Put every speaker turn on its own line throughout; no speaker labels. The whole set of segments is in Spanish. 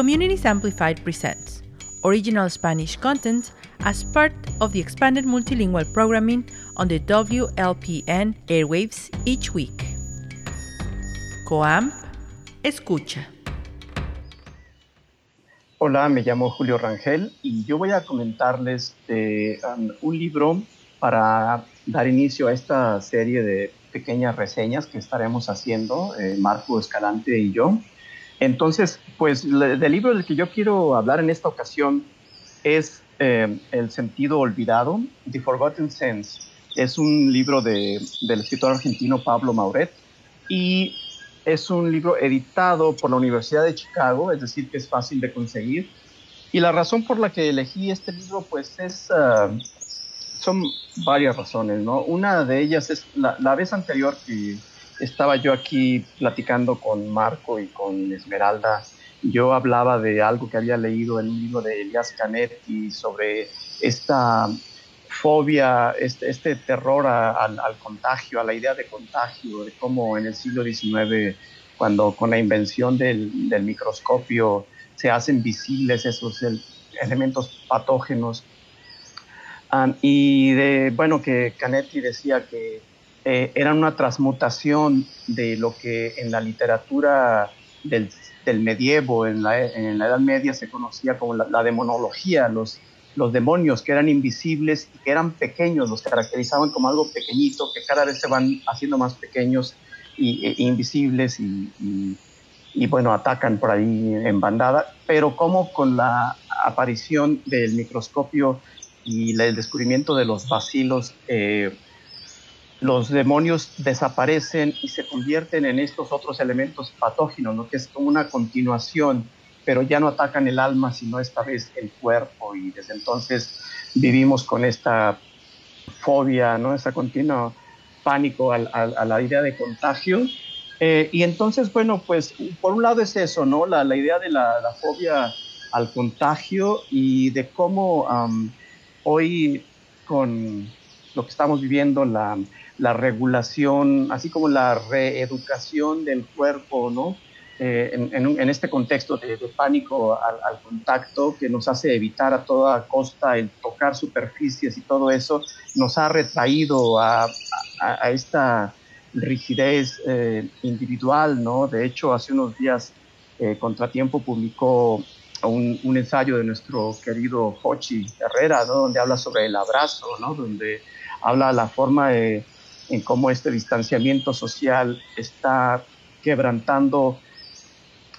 Communities Amplified presents original Spanish content as part of the expanded multilingual programming on the WLPN airwaves each week. Coam, escucha.
Hola, me llamo Julio Rangel y yo voy a comentarles de um, un libro para dar inicio a esta serie de pequeñas reseñas que estaremos haciendo, eh, Marco Escalante y yo. Entonces, pues el libro del que yo quiero hablar en esta ocasión es eh, El sentido olvidado, The Forgotten Sense. Es un libro de, del escritor argentino Pablo Mauret y es un libro editado por la Universidad de Chicago, es decir, que es fácil de conseguir. Y la razón por la que elegí este libro, pues es... Uh, son varias razones, ¿no? Una de ellas es la, la, vez anterior que estaba yo aquí platicando con Marco y con Esmeralda, yo hablaba de algo que había leído en un libro de Elias Canetti sobre esta fobia, este, este terror al, contagio, a la idea de contagio, de cómo en el siglo XIX, cuando con la invención del, microscopio se hacen visibles esos el, elementos patógenos, Um, y de, bueno, que Canetti decía que eh, era una transmutación de lo que en la literatura del, del medievo, en la, en la, Edad Media, se conocía como la, la, demonología, los, los demonios que eran invisibles y que eran pequeños, los caracterizaban como algo pequeñito, que cada vez se van haciendo más pequeños y, e, invisibles y, y, y, bueno, atacan por ahí en bandada, pero como con la aparición del microscopio y el descubrimiento de los bacilos, eh, los demonios desaparecen y se convierten en estos otros elementos patógenos, ¿no? que es como una continuación, pero ya no atacan el alma, sino esta vez el cuerpo, y desde entonces vivimos con esta fobia, ¿no? esa continua pánico a, la idea de contagio. Eh, y entonces, bueno, pues por un lado es eso, ¿no? La, idea de la, fobia al contagio y de cómo hoy con lo que estamos viviendo, la, la, regulación, así como la reeducación del cuerpo, ¿no? Eh, en, en, este contexto de, pánico al, contacto que nos hace evitar a toda costa el tocar superficies y todo eso, nos ha retraído a, a, a esta rigidez eh, individual, ¿no? De hecho, hace unos días eh, Contratiempo publicó un, un, ensayo de nuestro querido Hochi Herrera, ¿no? donde habla sobre el abrazo, ¿no? donde habla la forma de, en cómo este distanciamiento social está quebrantando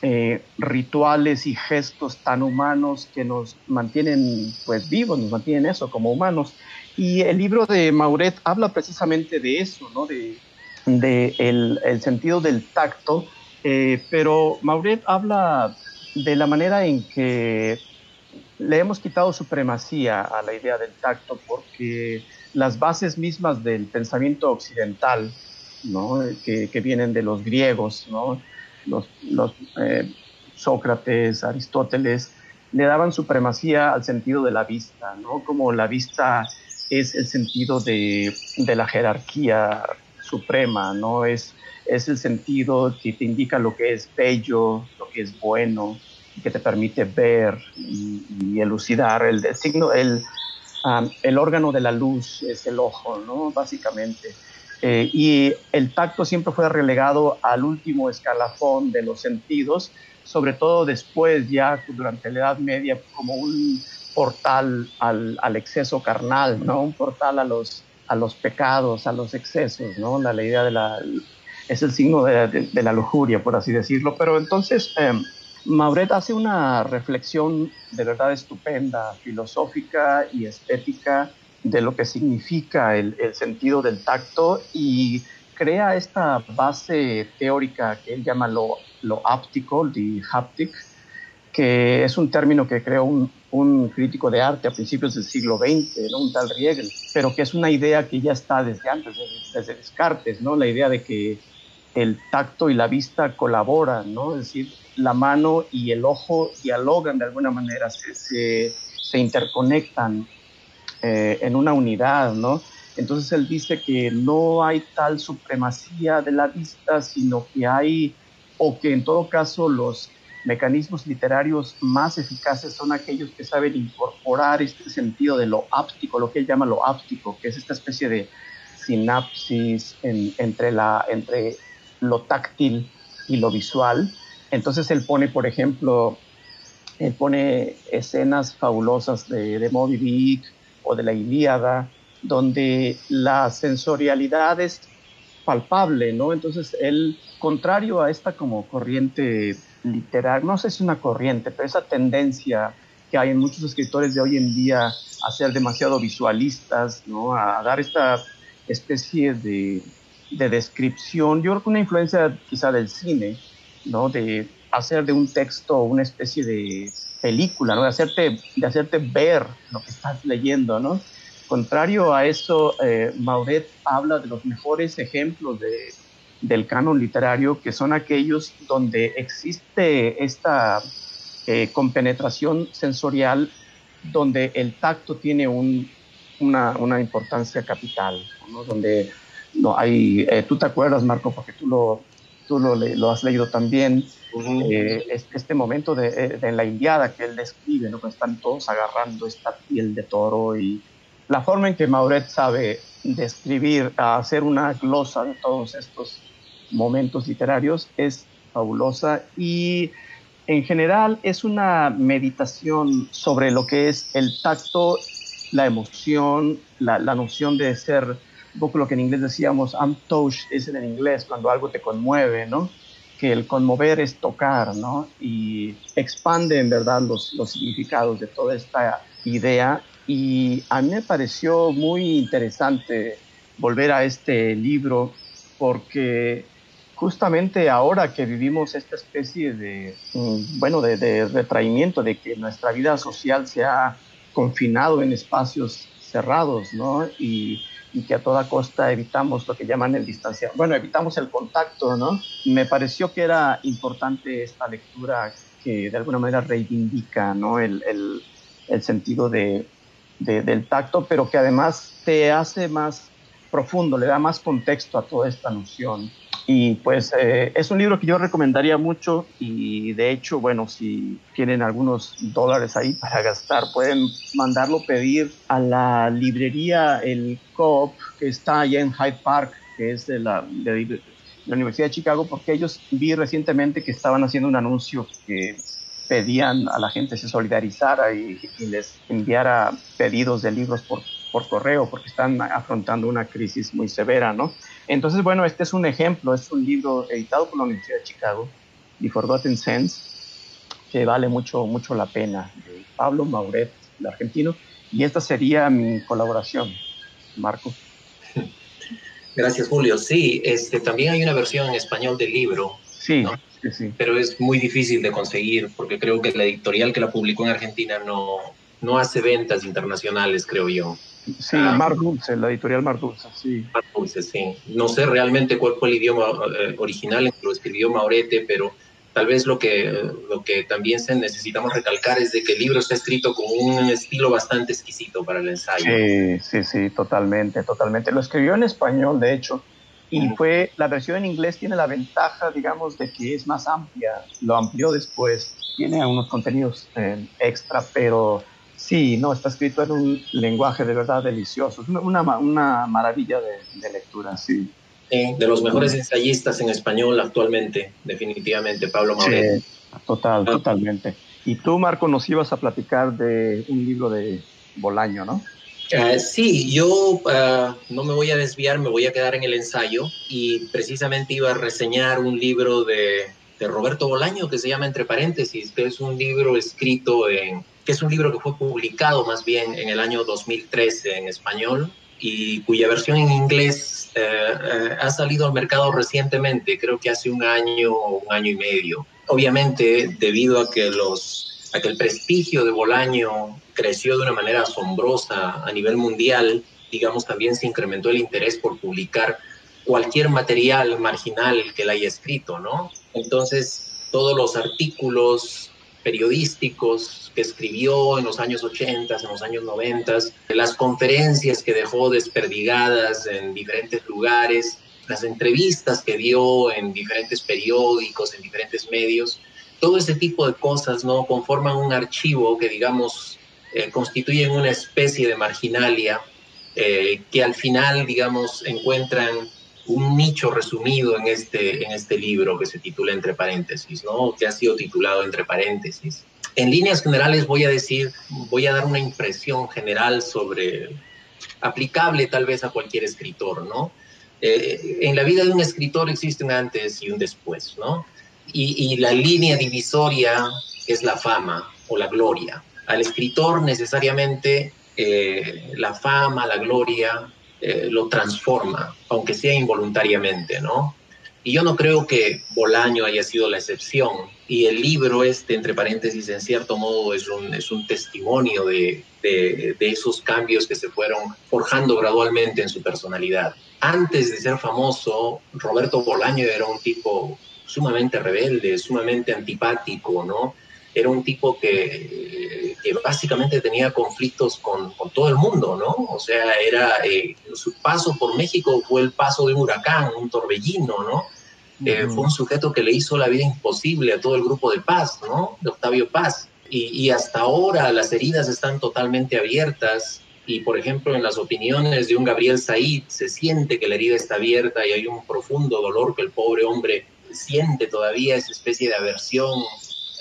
eh, rituales y gestos tan humanos que nos mantienen pues vivos, nos mantienen eso como humanos. Y el libro de Mauret habla precisamente de eso, ¿no? de, de el, el sentido del tacto, eh, pero Mauret habla de la manera en que le hemos quitado supremacía a la idea del tacto porque las bases mismas del pensamiento occidental, ¿no? que, que, vienen de los griegos, ¿no? los, eh, Sócrates, Aristóteles, le daban supremacía al sentido de la vista, ¿no? como la vista es el sentido de, de la jerarquía suprema, ¿no? es es el sentido que te indica lo que es bello, lo que es bueno, que te permite ver y, y elucidar. El, el signo, el, el, órgano de la luz es el ojo, ¿no? Básicamente. Eh, y el tacto siempre fue relegado al último escalafón de los sentidos, sobre todo después, ya durante la Edad Media, como un portal al, al exceso carnal, ¿no? Un portal a los, a los pecados, a los excesos, ¿no? La, idea de la es el signo de, la lujuria, por así decirlo. Pero entonces, eh, Mauret hace una reflexión de verdad estupenda, filosófica y estética de lo que significa el, sentido del tacto y crea esta base teórica que él llama lo, lo áptico, the haptic, que es un término que creó un, un, crítico de arte a principios del siglo XX, ¿no? un tal Riegel, pero que es una idea que ya está desde antes, desde, desde Descartes, ¿no? la idea de que el tacto y la vista colaboran, ¿no? Es decir, la mano y el ojo dialogan de alguna manera, se, se, interconectan eh, en una unidad, ¿no? Entonces él dice que no hay tal supremacía de la vista, sino que hay, o que en todo caso los, mecanismos literarios más eficaces son aquellos que saben incorporar este sentido de lo áptico, lo que él llama lo áptico, que es esta especie de sinapsis entre, la, entre lo táctil y lo visual. Entonces él pone, por ejemplo, él pone escenas fabulosas de, de Moby Dick o de la Ilíada, donde la sensorialidad es palpable, ¿no? Entonces él, contrario a esta como corriente literal, no sé si es una corriente, pero esa tendencia que hay en muchos escritores de hoy en día a ser demasiado visualistas, ¿no? A dar esta especie de, de descripción, yo creo que una influencia quizá del cine, ¿no? De hacer de un texto una especie de película, ¿no? De hacerte, de hacerte ver lo que estás leyendo, ¿no? Contrario a eso, eh, Mauret habla de los mejores ejemplos de, del canon literario, que son aquellos donde existe esta eh, compenetración sensorial, donde el tacto tiene una, una, importancia capital, ¿no? donde no hay, eh, tú te acuerdas, Marco, porque tú lo, tú lo, lo has leído también, eh, este momento de, de, la indiada que él describe, ¿no? que están todos agarrando esta piel de toro y la forma en que Mauret sabe describir, hacer una glosa de todos estos momentos literarios es fabulosa y en general es una meditación sobre lo que es el tacto, la emoción, la, noción de ser, un poco lo que en inglés decíamos, I'm touched, es en inglés, cuando algo te conmueve, ¿no? Que el conmover es tocar, ¿no? Y expande en verdad los, los significados de toda esta idea. Y a mí me pareció muy interesante volver a este libro porque justamente ahora que vivimos esta especie de, mm, bueno, de, retraimiento, de que nuestra vida social se ha confinado en espacios cerrados, ¿no? Y, que a toda costa evitamos lo que llaman el distanciamiento, bueno, evitamos el contacto, ¿no? Me pareció que era importante esta lectura que de alguna manera reivindica, ¿no? El, el, el sentido de, del tacto, pero que además te hace más profundo, le da más contexto a toda esta noción. Y pues eh, es un libro que yo recomendaría mucho y de hecho, bueno, si tienen algunos dólares ahí para gastar, pueden mandarlo pedir a la librería El Coop, que está allá en Hyde Park, que es de la, de la Universidad de Chicago, porque ellos vi recientemente que estaban haciendo un anuncio que pedían a la gente se solidarizara y, les enviara pedidos de libros por, por correo porque están afrontando una crisis muy severa, ¿no? Entonces, bueno, este es un ejemplo, es un libro editado por la Universidad de Chicago, The Forgotten Sense, que vale mucho, mucho la pena, de Pablo Mauret, el argentino, y esta sería mi colaboración, Marco.
Gracias, Julio. Sí, este, también hay una versión en español del libro.
Sí.
Pero es muy difícil de conseguir porque creo que la editorial que la publicó en Argentina no, no hace ventas internacionales, creo yo.
Sí, ah. Mar Dulce, la editorial Mar Dulce, sí.
Mar Dulce, sí. No sé realmente cuál fue el idioma eh, original en que lo escribió Maurete, pero tal vez lo que, lo que también se necesitamos recalcar es de que el libro está escrito con un estilo bastante exquisito para el ensayo.
Sí, sí, sí, totalmente, totalmente. Lo escribió en español, de hecho, y fue, la versión en inglés tiene la ventaja, digamos, de que es más amplia, lo amplió después, tiene unos contenidos eh, extra, pero sí, no, está escrito en un lenguaje de verdad delicioso, es una, una maravilla de, lectura, sí.
de los mejores ensayistas en español actualmente, definitivamente, Pablo Mauret.
Sí, total, ah. totalmente. Y tú, Marco, nos ibas a platicar de un libro de Bolaño, ¿no?
Eh, sí, yo ah, no me voy a desviar, me voy a quedar en el ensayo y precisamente iba a reseñar un libro de, Roberto Bolaño que se llama Entre paréntesis, que es un libro escrito en, que es un libro que fue publicado más bien en el año 2013 en español y cuya versión en inglés eh, eh, ha salido al mercado recientemente, creo que hace un año o un año y medio. Obviamente, debido a que los a que el prestigio de Bolaño creció de una manera asombrosa a nivel mundial, digamos, también se incrementó el interés por publicar cualquier material marginal que él haya escrito, ¿no? Entonces, todos los artículos periodísticos que escribió en los años 80, en los años 90, las conferencias que dejó desperdigadas en diferentes lugares, las entrevistas que dio en diferentes periódicos, en diferentes medios, todo ese tipo de cosas, ¿no? Conforman un archivo que, digamos, eh, constituyen una especie de marginalia eh, que al final, digamos, encuentran un nicho resumido en este, en este libro que se titula Entre paréntesis, ¿no? Que ha sido titulado Entre paréntesis. En líneas generales voy a decir, voy a dar una impresión general sobre, aplicable tal vez a cualquier escritor, ¿no? Eh, en la vida de un escritor existe un antes y un después, ¿no? Y, la línea divisoria es la fama o la gloria. Al escritor necesariamente eh, la fama, la gloria, eh, lo transforma, aunque sea involuntariamente, ¿no? Y yo no creo que Bolaño haya sido la excepción. Y el libro este, entre paréntesis, en cierto modo es un, es un testimonio de, de, de, esos cambios que se fueron forjando gradualmente en su personalidad. Antes de ser famoso, Roberto Bolaño era un tipo sumamente rebelde, sumamente antipático, ¿no? Era un tipo que, que básicamente tenía conflictos con, con, todo el mundo, ¿no? O sea, era, eh, su paso por México fue el paso de un huracán, un torbellino, ¿no? Eh, fue un sujeto que le hizo la vida imposible a todo el grupo de Paz, ¿no? De Octavio Paz. Y, y, hasta ahora las heridas están totalmente abiertas y, por ejemplo, en las opiniones de un Gabriel Said se siente que la herida está abierta y hay un profundo dolor que el pobre hombre siente todavía, esa especie de aversión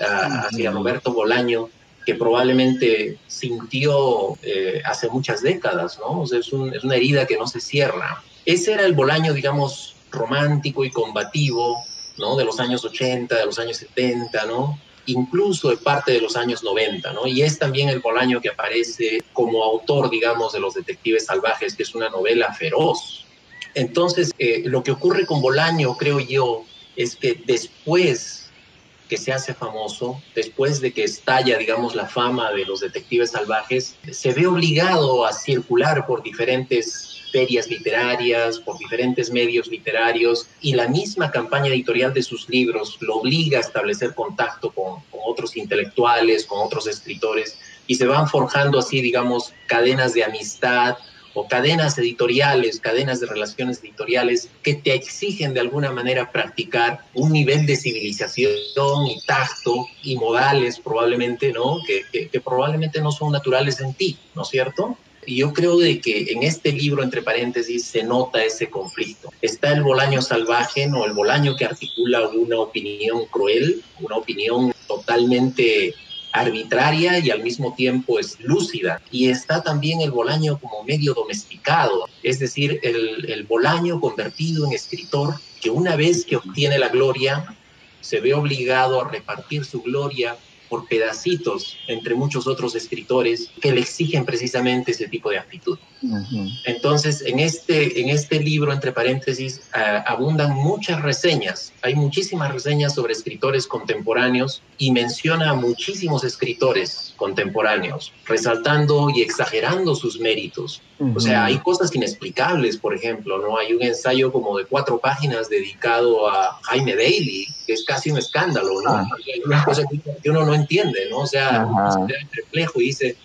hacia Roberto Bolaño que probablemente sintió eh, hace muchas décadas, ¿no? O sea, es una herida que no se cierra. Ese era el Bolaño, digamos, romántico y combativo, ¿no? De los años 80, de los años 70, ¿no? Incluso de parte de los años 90, ¿no? Y es también el Bolaño que aparece como autor, digamos, de Los Detectives Salvajes, que es una novela feroz. Entonces, eh, lo que ocurre con Bolaño, creo yo, es que después que se hace famoso, después de que estalla, digamos, la fama de los detectives salvajes, se ve obligado a circular por diferentes ferias literarias, por diferentes medios literarios, y la misma campaña editorial de sus libros lo obliga a establecer contacto con, con otros intelectuales, con otros escritores, y se van forjando así, digamos, cadenas de amistad, o cadenas editoriales, cadenas de relaciones editoriales que te exigen de alguna manera practicar un nivel de civilización y tacto y modales probablemente, ¿no? Que, probablemente no son naturales en ti, ¿no es cierto? Y yo creo de que en este libro, entre paréntesis, se nota ese conflicto. Está el Bolaño salvaje, no el Bolaño que articula una opinión cruel, una opinión totalmente arbitraria y al mismo tiempo es lúcida. Y está también el Bolaño como medio domesticado, es decir, el, el Bolaño convertido en escritor que una vez que obtiene la gloria, se ve obligado a repartir su gloria por pedacitos entre muchos otros escritores que le exigen precisamente ese tipo de actitud. Uh -huh. Entonces, en este, en este libro, entre paréntesis, uh, abundan muchas reseñas. Hay muchísimas reseñas sobre escritores contemporáneos y menciona a muchísimos escritores contemporáneos, resaltando y exagerando sus méritos. Uh -huh. O sea, hay cosas inexplicables, por ejemplo, ¿no? Hay un ensayo como de cuatro páginas dedicado a Jaime Bailey, que es casi un escándalo, ¿no? Ah. Hay una cosa que uno no entiende, ¿no? O sea, se perplejo y dice,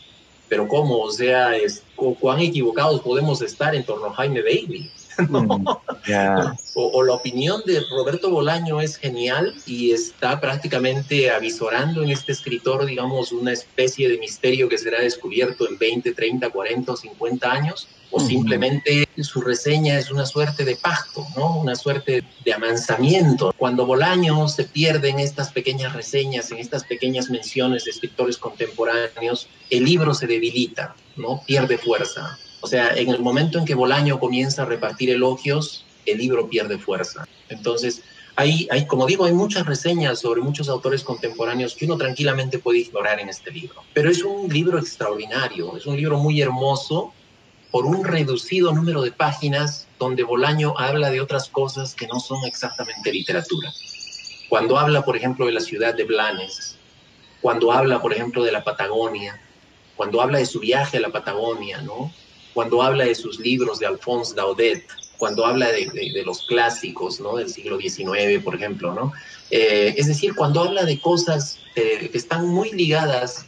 pero ¿cómo? O sea, es, ¿cuán equivocados podemos estar en torno a Jaime Bailey? ¿no? mm, yeah. o, o, la opinión de Roberto Bolaño es genial y está prácticamente avisorando en este escritor, digamos, una especie de misterio que será descubierto en 20, 30, 40 o 50 años, o mm. simplemente su reseña es una suerte de pacto, ¿no? Una suerte de amansamiento. Cuando Bolaño se pierde en estas pequeñas reseñas, en estas pequeñas menciones de escritores contemporáneos, el libro se debilita, ¿no? Pierde fuerza. O sea, en el momento en que Bolaño comienza a repartir elogios, el libro pierde fuerza. Entonces, hay, hay, como digo, hay muchas reseñas sobre muchos autores contemporáneos que uno tranquilamente puede ignorar en este libro. Pero es un libro extraordinario, es un libro muy hermoso por un reducido número de páginas donde Bolaño habla de otras cosas que no son exactamente literatura. Cuando habla, por ejemplo, de la ciudad de Blanes, cuando habla, por ejemplo, de la Patagonia, cuando habla de su viaje a la Patagonia, ¿no? Cuando habla de sus libros de Alphonse Daudet, cuando habla de, los clásicos ¿no? del siglo XIX, por ejemplo. ¿no? Eh, es decir, cuando habla de cosas eh, que están muy ligadas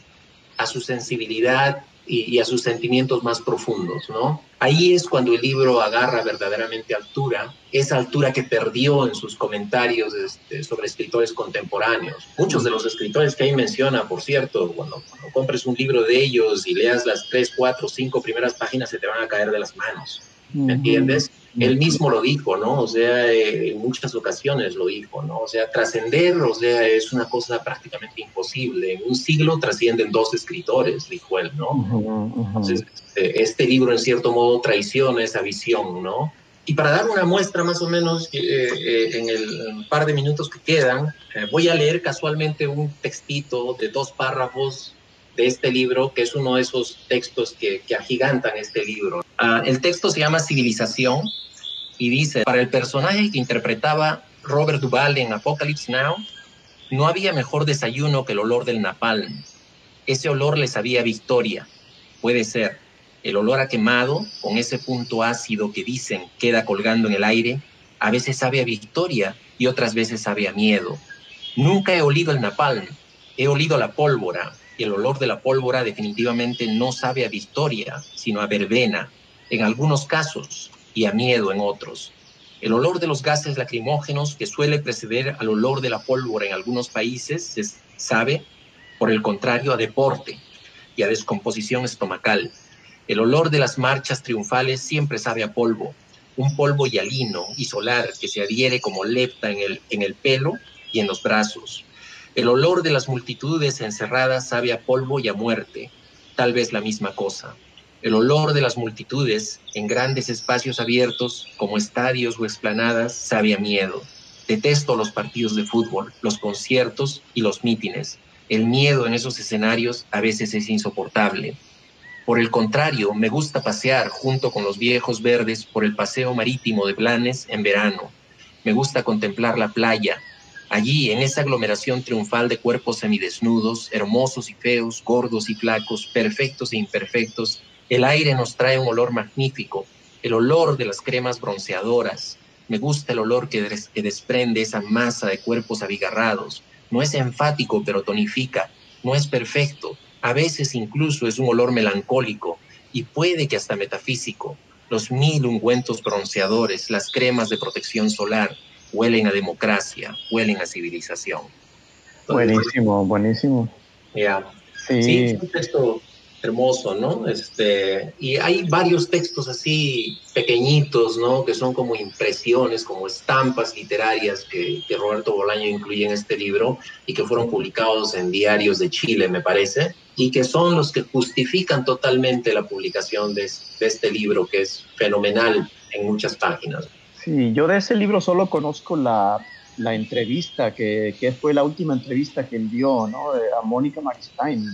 a su sensibilidad y, a sus sentimientos más profundos, ¿no? Ahí es cuando el libro agarra verdaderamente altura, esa altura que perdió en sus comentarios este, sobre escritores contemporáneos. Muchos de los escritores que ahí menciona, por cierto, cuando, cuando compres un libro de ellos y leas las tres, cuatro, cinco primeras páginas, se te van a caer de las manos. ¿Me entiendes? Él mismo lo dijo, ¿no? O sea, eh, en muchas ocasiones lo dijo, ¿no? O sea, trascender, o sea, es una cosa prácticamente imposible. En un siglo trascienden dos escritores, dijo él, ¿no? Entonces, este, este libro, en cierto modo, traiciona esa visión, ¿no? Y para dar una muestra más o menos eh, eh, en el par de minutos que quedan, voy a leer casualmente un textito de dos párrafos de este libro, que es uno de esos textos que, agigantan este libro. Ah, el texto se llama Civilización y dice, para el personaje que interpretaba Robert Duvall en Apocalypse Now, no había mejor desayuno que el olor del napalm. Ese olor le sabía victoria. Puede ser el olor a quemado, con ese punto ácido que dicen queda colgando en el aire, a veces sabe a victoria y otras veces sabe a miedo. Nunca he olido el napalm, he olido la pólvora, y el olor de la pólvora definitivamente no sabe a victoria, sino a verbena, en algunos casos, y a miedo en otros. El olor de los gases lacrimógenos que suele preceder al olor de la pólvora en algunos países se sabe, por el contrario, a deporte y a descomposición estomacal. El olor de las marchas triunfales siempre sabe a polvo, un polvo hialino y solar que se adhiere como lepta en el, en el pelo y en los brazos. El olor de las multitudes encerradas sabe a polvo y a muerte, tal vez la misma cosa. El olor de las multitudes en grandes espacios abiertos, como estadios o explanadas, sabe a miedo. Detesto los partidos de fútbol, los conciertos y los mítines. El miedo en esos escenarios a veces es insoportable. Por el contrario, me gusta pasear junto con los viejos verdes por el paseo marítimo de Blanes en verano. Me gusta contemplar la playa, Allí, en esa aglomeración triunfal de cuerpos semidesnudos, hermosos y feos, gordos y flacos, perfectos e imperfectos, el aire nos trae un olor magnífico, el olor de las cremas bronceadoras. Me gusta el olor que, que desprende esa masa de cuerpos abigarrados. No es enfático, pero tonifica. No es perfecto. A veces incluso es un olor melancólico y puede que hasta metafísico. Los mil ungüentos bronceadores, las cremas de protección solar, huelen a democracia, huelen a civilización.
buenísimo, buenísimo.
Ya. Sí. es un texto hermoso, ¿no? Este, y hay varios textos así pequeñitos, ¿no? Que son como impresiones, como estampas literarias que, que, Roberto Bolaño incluye en este libro y que fueron publicados en diarios de Chile, me parece, y que son los que justifican totalmente la publicación de, de este libro, que es fenomenal en muchas páginas.
Sí, yo de ese libro solo conozco la, la entrevista, que, que, fue la última entrevista que él dio, ¿no? A Mónica Marstein.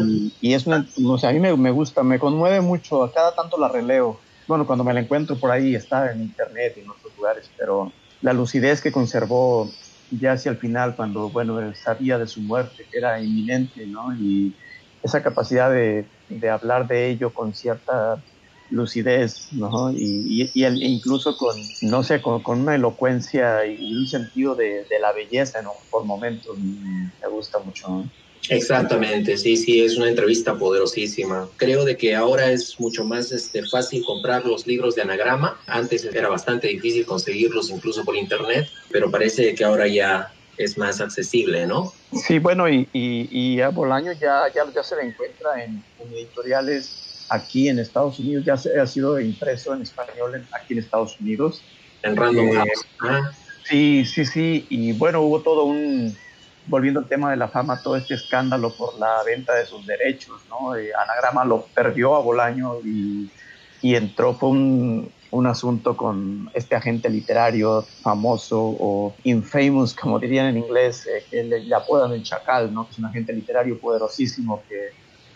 Y, y, es una, o sea, a mí me, me, gusta, me conmueve mucho, a cada tanto la releo. Bueno, cuando me la encuentro por ahí, está en internet y en otros lugares, pero la lucidez que conservó ya hacia el final, cuando, bueno, sabía de su muerte, que era inminente, ¿no? Y esa capacidad de, de hablar de ello con cierta lucidez, ¿no? Y, y, incluso con, no sé, con, una elocuencia y un sentido de, la belleza, ¿no? Por momentos, me gusta mucho.
Exactamente, sí, sí, es una entrevista poderosísima. Creo de que ahora es mucho más este, fácil comprar los libros de anagrama. Antes era bastante difícil conseguirlos incluso por internet, pero parece que ahora ya es más accesible, ¿no?
Sí, bueno, y, y, a Bolaño ya, ya, ya se le encuentra en, en editoriales aquí en Estados Unidos, ya se, ha sido impreso en español aquí en Estados Unidos.
En Random eh,
Sí, sí, sí, y bueno, hubo todo un, volviendo al tema de la fama, todo este escándalo por la venta de sus derechos, ¿no? Eh, Anagrama lo perdió a Bolaño y, y entró, fue un, un asunto con este agente literario famoso o infamous, como dirían en inglés, eh, que le, apodan el Chacal, ¿no? que es un agente literario poderosísimo que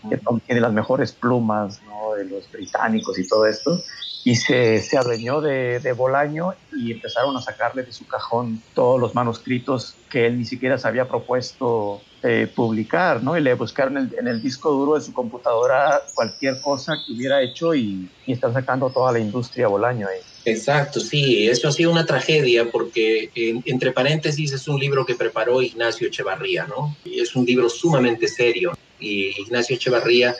que tiene las mejores plumas ¿no? de los británicos y todo esto, y se, se adueñó de, de, Bolaño y empezaron a sacarle de su cajón todos los manuscritos que él ni siquiera se había propuesto eh, publicar, ¿no? Y le buscaron en el, disco duro de su computadora cualquier cosa que hubiera hecho y, y están sacando toda la industria Bolaño ahí.
Exacto, sí, eso ha sido una tragedia porque, entre paréntesis, es un libro que preparó Ignacio Echevarría, ¿no? Y es un libro sumamente serio y Ignacio Echevarría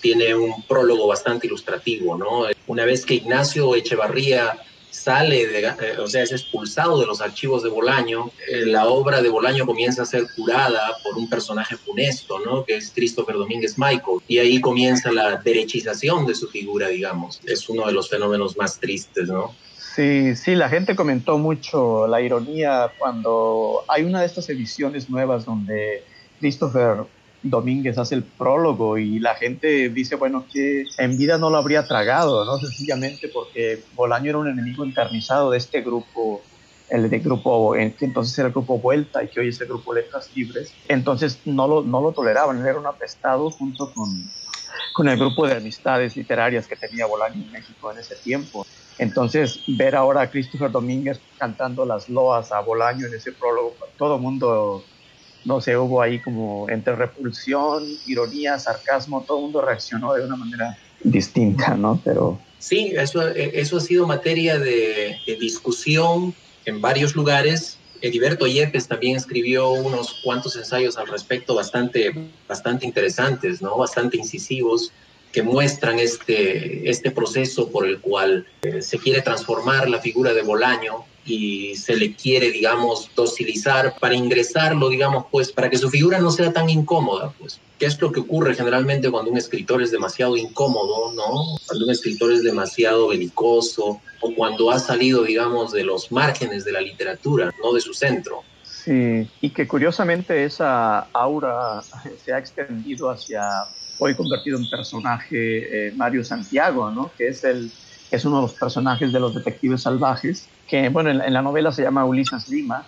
tiene un prólogo bastante ilustrativo, ¿no? Una vez que Ignacio Echevarría sale, de, eh, o sea, es expulsado de los archivos de Bolaño, eh, la obra de Bolaño comienza a ser curada por un personaje funesto, ¿no? Que es Christopher Domínguez Michael. Y ahí comienza la derechización de su figura, digamos. Es uno de los fenómenos más tristes, ¿no?
Sí, sí, la gente comentó mucho la ironía cuando hay una de estas ediciones nuevas donde Christopher Domínguez hace el prólogo y la gente dice, bueno, que en vida no lo habría tragado, ¿no? Sencillamente porque Bolaño era un enemigo encarnizado de este grupo, el de grupo, entonces era el grupo Vuelta y que hoy es el grupo Letras Libres. Entonces no lo, no lo toleraban, era un apestado junto con, con el grupo de amistades literarias que tenía Bolaño en México en ese tiempo. Entonces, ver ahora a Christopher Domínguez cantando las loas a Bolaño en ese prólogo, todo el mundo no sé, hubo ahí como entre repulsión, ironía, sarcasmo, todo el mundo reaccionó de una manera distinta, ¿no? Pero...
Sí, eso, eso ha sido materia de, discusión en varios lugares. Ediberto Yepes también escribió unos cuantos ensayos al respecto bastante, bastante interesantes, ¿no? Bastante incisivos que muestran este, este proceso por el cual eh, se quiere transformar la figura de Bolaño y se le quiere, digamos, docilizar para ingresarlo, digamos, pues, para que su figura no sea tan incómoda, pues. ¿Qué es lo que ocurre generalmente cuando un escritor es demasiado incómodo, ¿no? Cuando un escritor es demasiado belicoso o cuando ha salido, digamos, de los márgenes de la literatura, no de su centro.
Sí, y que curiosamente esa aura se ha extendido hacia hoy convertido en personaje eh, Mario Santiago, ¿no? Que es el es uno de los personajes de los detectives salvajes, que bueno, en, la novela se llama Ulises Lima,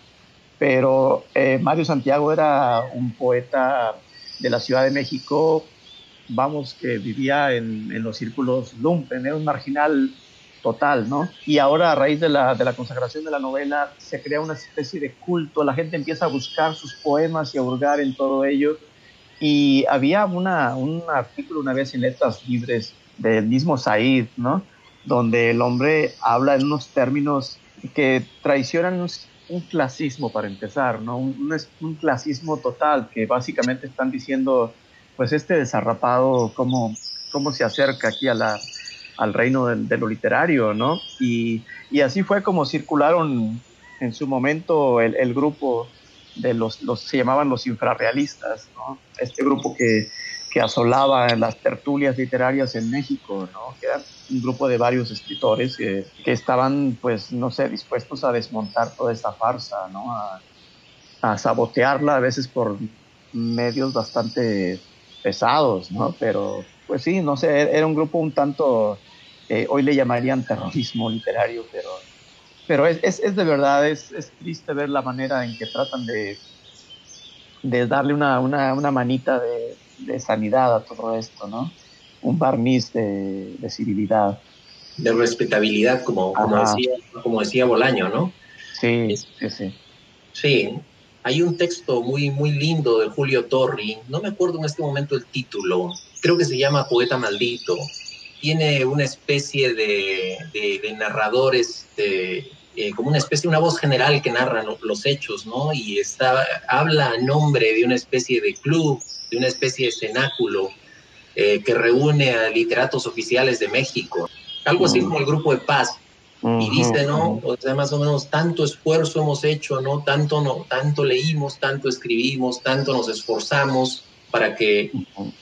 pero eh, Mario Santiago era un poeta de la Ciudad de México, vamos, que vivía en, los círculos lumpen, era un marginal total, ¿no? Y ahora a raíz de la, de la consagración de la novela se crea una especie de culto, la gente empieza a buscar sus poemas y a hurgar en todo ello. Y había una, un artículo una vez en Letras Libres del mismo Said, ¿no? Donde el hombre habla en unos términos que traicionan un, clasismo para empezar, ¿no? Un, un, clasismo total, que básicamente están diciendo, pues este desarrapado, cómo, cómo se acerca aquí a la, al reino de, lo literario, ¿no? Y, y, así fue como circularon en su momento el, el grupo de los, los, se llamaban los infrarrealistas, ¿no? Este grupo que, que asolaba las tertulias literarias en México, ¿no? Que eran un grupo de varios escritores que, estaban, pues, no sé, dispuestos a desmontar toda esta farsa, ¿no? A, sabotearla a veces por medios bastante pesados, ¿no? Pero, pues sí, no sé, era un grupo un tanto, eh, hoy le llamarían terrorismo literario, pero, pero es, es, es de verdad, es, es, triste ver la manera en que tratan de, de darle una, una, una manita de, de sanidad a todo esto, ¿no? un barniz de, civilidad.
De respetabilidad, como, como decía, como decía Bolaño, ¿no?
Sí, sí, sí.
Sí, hay un texto muy, muy lindo de Julio Torri, no me acuerdo en este momento el título, creo que se llama Poeta Maldito. Tiene una especie de, de, narradores, de, eh, como una especie, una voz general que narra los hechos, ¿no? Y está, habla a nombre de una especie de club, de una especie de cenáculo eh, que reúne a literatos oficiales de México, algo así mm. como el grupo de paz. Y dice, ¿no? O sea, más o menos, tanto esfuerzo hemos hecho, ¿no? Tanto, no, tanto leímos, tanto escribimos, tanto nos esforzamos para que,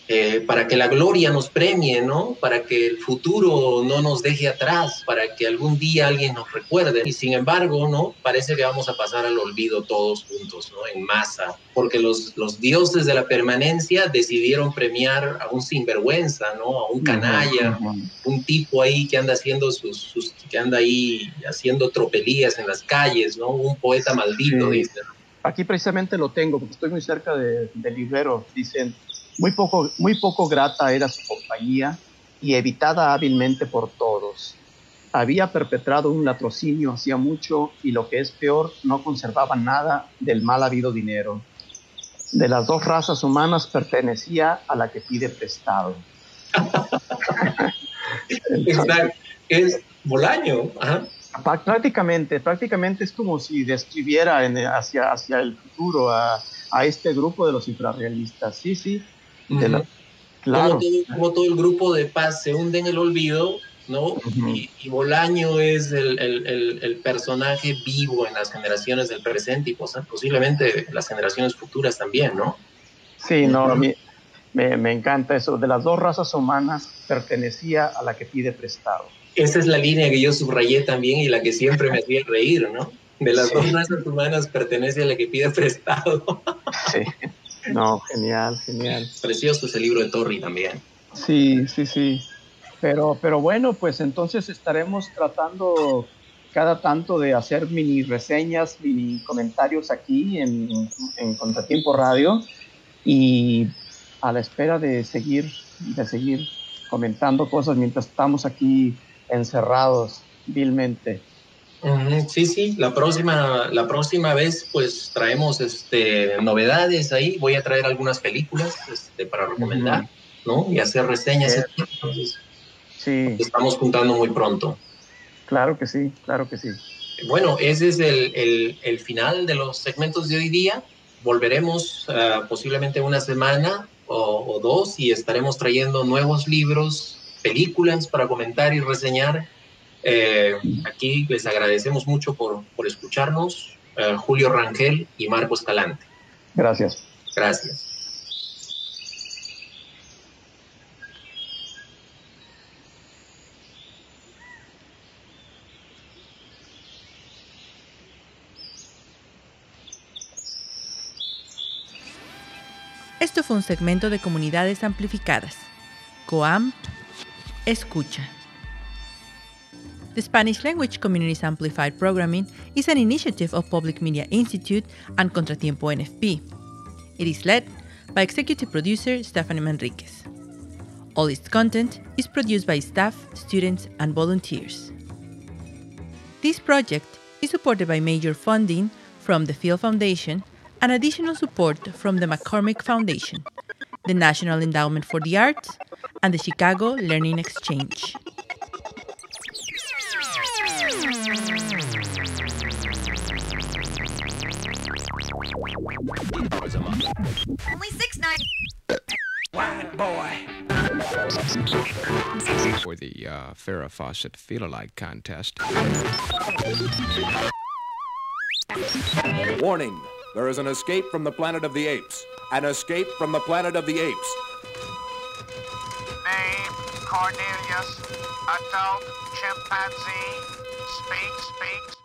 eh, para que la gloria nos premie, ¿no? Para que el futuro no nos deje atrás, para que algún día alguien nos recuerde. Y sin embargo, ¿no? Parece que vamos a pasar al olvido todos juntos, ¿no? En masa, porque los, los dioses de la permanencia decidieron premiar a un sinvergüenza, ¿no? A un canalla, un tipo ahí que anda haciendo sus, sus, que anda ahí haciendo tropelías en las calles, ¿no? Un poeta maldito, dice
aquí precisamente lo tengo, porque estoy muy cerca de, de Libero. Dicen, muy poco, muy poco grata era su compañía y evitada hábilmente por todos. Había perpetrado un latrocinio hacía mucho y lo que es peor, no conservaba nada del mal habido dinero. De las dos razas humanas pertenecía a la que pide prestado.
es Bolaño. Ajá.
Prácticamente, prácticamente es como si describiera hacia, hacia el futuro a, a, este grupo de los infrarrealistas. Sí, sí.
Claro. Como, todo, el grupo de paz se hunde en el olvido, ¿no? y, Bolaño es el, el, el, personaje vivo en las generaciones del presente y posiblemente las generaciones futuras también, ¿no?
Sí, no, a mí me, me encanta eso. De las dos razas humanas pertenecía a la que pide prestado.
Esa es la línea que yo subrayé también y la que siempre me hacía reír, ¿no? De las dos razas humanas pertenece a la que pide prestado.
Sí. No, genial, genial.
Precioso ese libro de Torri también.
Sí, sí, sí. Pero, pero bueno, pues entonces estaremos tratando cada tanto de hacer mini reseñas, mini comentarios aquí en, en Contratiempo Radio y a la espera de seguir, de seguir comentando cosas mientras estamos aquí encerrados vilmente.
Sí, sí, la próxima, la próxima vez pues traemos este, novedades ahí, voy a traer algunas películas este, para recomendar, ¿no? Y hacer reseñas. sí. Estamos juntando muy pronto.
Claro que sí, claro que sí.
Bueno, ese es el, el, final de los segmentos de hoy día. Volveremos uh, posiblemente una semana o, o dos y estaremos trayendo nuevos libros, películas para comentar y reseñar eh, aquí les agradecemos mucho por, por escucharnos, eh, Julio Rangel y Marco Escalante.
Gracias.
Gracias.
Un segmento de Comunidades Amplificadas. Coam, escucha. The Spanish Language Communities Amplified Programming is an initiative of Public Media Institute and Contratiempo NFP. It is led by executive producer Stephanie Manriquez. All its content is produced by staff, students, and volunteers. This project is supported by major funding from the Field Foundation and additional support from the McCormick Foundation, the National Endowment for the Arts, and the Chicago Learning Exchange.
Only six ninety. White boy.
For the uh, Farrah Fawcett Feel-Alike contest.
Warning. There is an escape from the planet of the apes. An escape from the planet of the apes.
Name, Cornelius. Adult chimpanzee. Speak, speak,